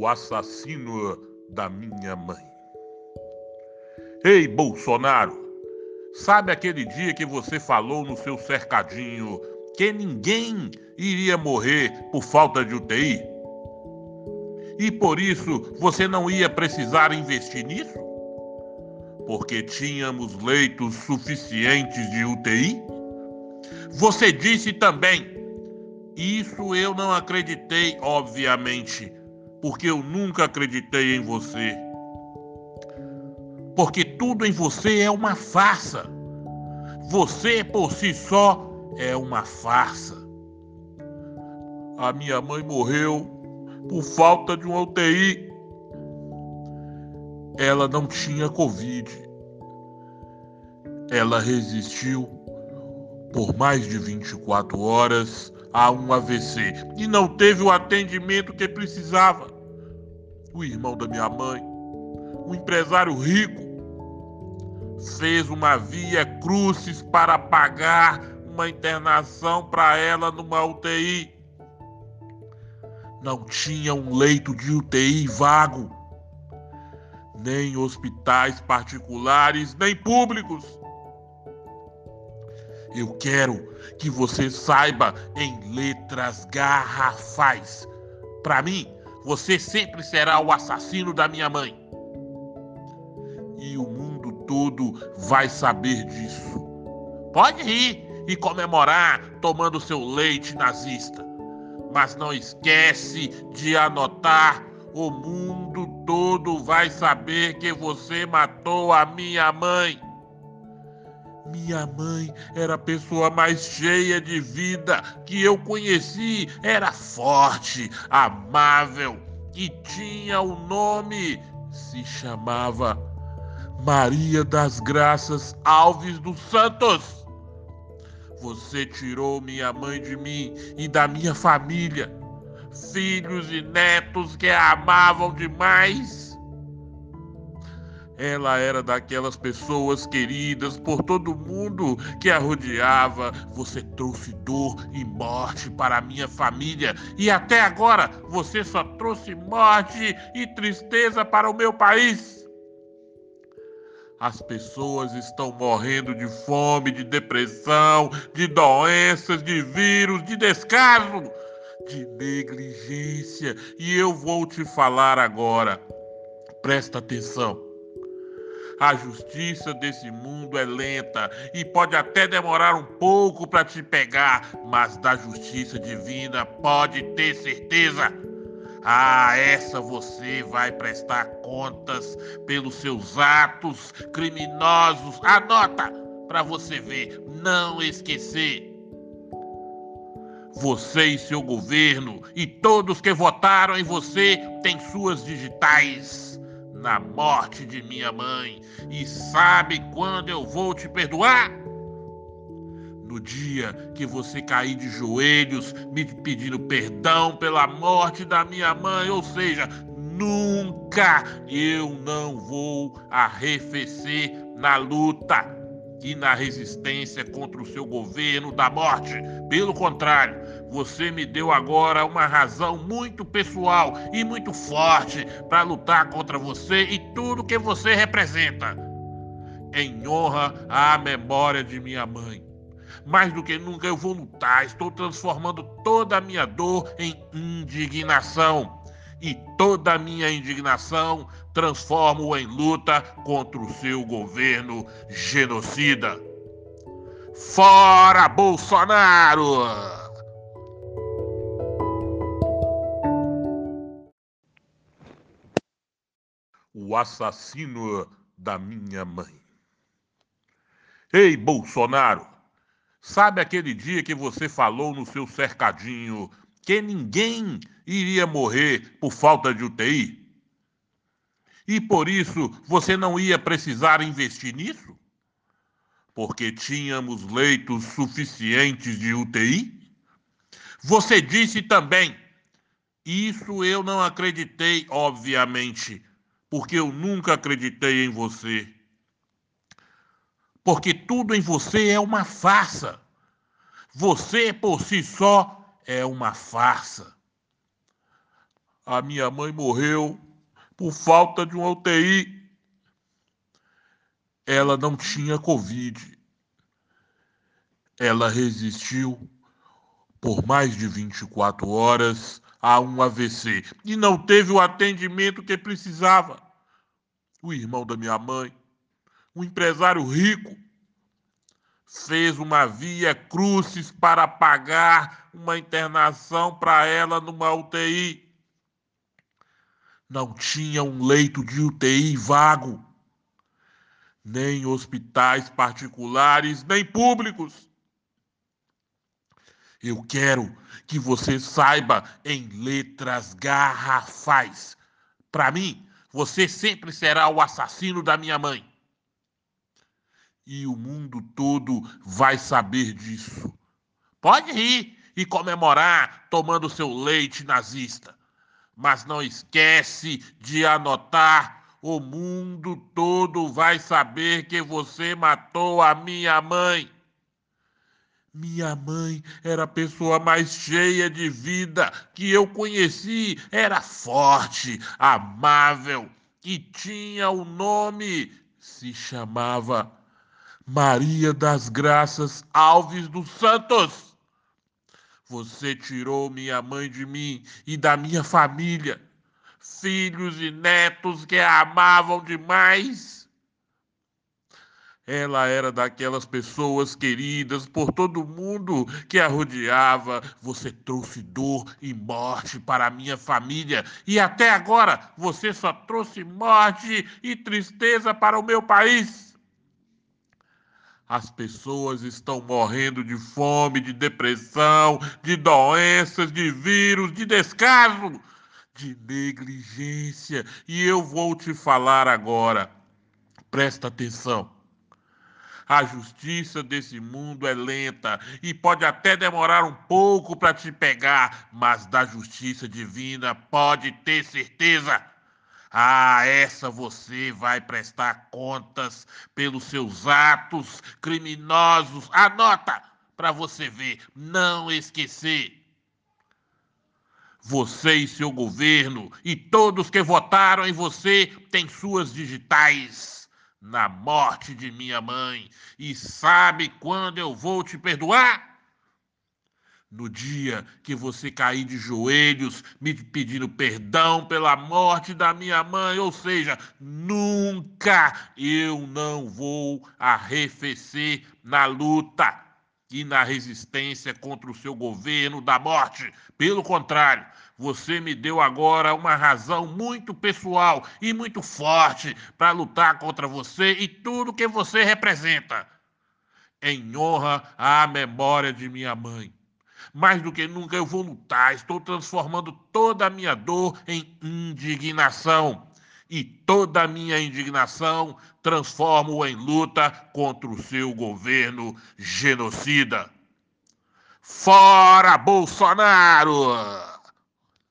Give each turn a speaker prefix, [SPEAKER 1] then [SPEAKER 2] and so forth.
[SPEAKER 1] o assassino da minha mãe. Ei, Bolsonaro, sabe aquele dia que você falou no seu cercadinho que ninguém iria morrer por falta de UTI? E por isso você não ia precisar investir nisso? Porque tínhamos leitos suficientes de UTI? Você disse também, isso eu não acreditei, obviamente porque eu nunca acreditei em você. Porque tudo em você é uma farsa. Você por si só é uma farsa. A minha mãe morreu por falta de uma UTI. Ela não tinha Covid. Ela resistiu por mais de 24 horas a um AVC e não teve o atendimento que precisava. O irmão da minha mãe, um empresário rico, fez uma via crucis para pagar uma internação para ela numa UTI. Não tinha um leito de UTI vago, nem hospitais particulares, nem públicos. Eu quero que você saiba em letras garrafais. Para mim, você sempre será o assassino da minha mãe. E o mundo todo vai saber disso. Pode rir e comemorar tomando seu leite nazista. Mas não esquece de anotar: o mundo todo vai saber que você matou a minha mãe. Minha mãe era a pessoa mais cheia de vida que eu conheci. Era forte, amável e tinha o um nome. Se chamava Maria das Graças Alves dos Santos. Você tirou minha mãe de mim e da minha família, filhos e netos que a amavam demais ela era daquelas pessoas queridas por todo mundo que a rodeava. Você trouxe dor e morte para a minha família e até agora você só trouxe morte e tristeza para o meu país. As pessoas estão morrendo de fome, de depressão, de doenças, de vírus, de descaso, de negligência. E eu vou te falar agora. Presta atenção. A justiça desse mundo é lenta e pode até demorar um pouco para te pegar, mas da justiça divina pode ter certeza. Ah, essa você vai prestar contas pelos seus atos criminosos. Anota para você ver, não esquecer. Você e seu governo e todos que votaram em você têm suas digitais na morte de minha mãe. E sabe quando eu vou te perdoar? No dia que você cair de joelhos me pedindo perdão pela morte da minha mãe, ou seja, nunca eu não vou arrefecer na luta e na resistência contra o seu governo da morte. Pelo contrário, você me deu agora uma razão muito pessoal e muito forte para lutar contra você e tudo que você representa. Em honra à memória de minha mãe. Mais do que nunca eu vou lutar, estou transformando toda a minha dor em indignação e toda a minha indignação transformo em luta contra o seu governo genocida. Fora Bolsonaro! O assassino da minha mãe. Ei, Bolsonaro! Sabe aquele dia que você falou no seu cercadinho que ninguém iria morrer por falta de UTI? E por isso você não ia precisar investir nisso? Porque tínhamos leitos suficientes de UTI? Você disse também, isso eu não acreditei, obviamente, porque eu nunca acreditei em você. Porque tudo em você é uma farsa. Você por si só é uma farsa. A minha mãe morreu por falta de uma UTI. Ela não tinha Covid. Ela resistiu por mais de 24 horas a um AVC e não teve o atendimento que precisava. O irmão da minha mãe, um empresário rico, fez uma via crucis para pagar uma internação para ela numa UTI. Não tinha um leito de UTI vago, nem hospitais particulares, nem públicos. Eu quero que você saiba em letras garrafais. Para mim, você sempre será o assassino da minha mãe. E o mundo todo vai saber disso. Pode rir e comemorar tomando seu leite nazista. Mas não esquece de anotar o mundo todo vai saber que você matou a minha mãe. Minha mãe era a pessoa mais cheia de vida que eu conheci. Era forte, amável e tinha o um nome. Se chamava Maria das Graças Alves dos Santos. Você tirou minha mãe de mim e da minha família, filhos e netos que a amavam demais ela era daquelas pessoas queridas por todo mundo que a rodeava. Você trouxe dor e morte para a minha família e até agora você só trouxe morte e tristeza para o meu país. As pessoas estão morrendo de fome, de depressão, de doenças, de vírus, de descaso, de negligência. E eu vou te falar agora. Presta atenção. A justiça desse mundo é lenta e pode até demorar um pouco para te pegar, mas da justiça divina pode ter certeza. Ah, essa você vai prestar contas pelos seus atos criminosos. Anota para você ver, não esquecer. Você e seu governo e todos que votaram em você têm suas digitais na morte de minha mãe. E sabe quando eu vou te perdoar? No dia que você cair de joelhos me pedindo perdão pela morte da minha mãe, ou seja, nunca eu não vou arrefecer na luta e na resistência contra o seu governo da morte. Pelo contrário, você me deu agora uma razão muito pessoal e muito forte para lutar contra você e tudo que você representa. Em honra à memória de minha mãe. Mais do que nunca eu vou lutar, estou transformando toda a minha dor em indignação. E toda a minha indignação transformo em luta contra o seu governo genocida. Fora Bolsonaro!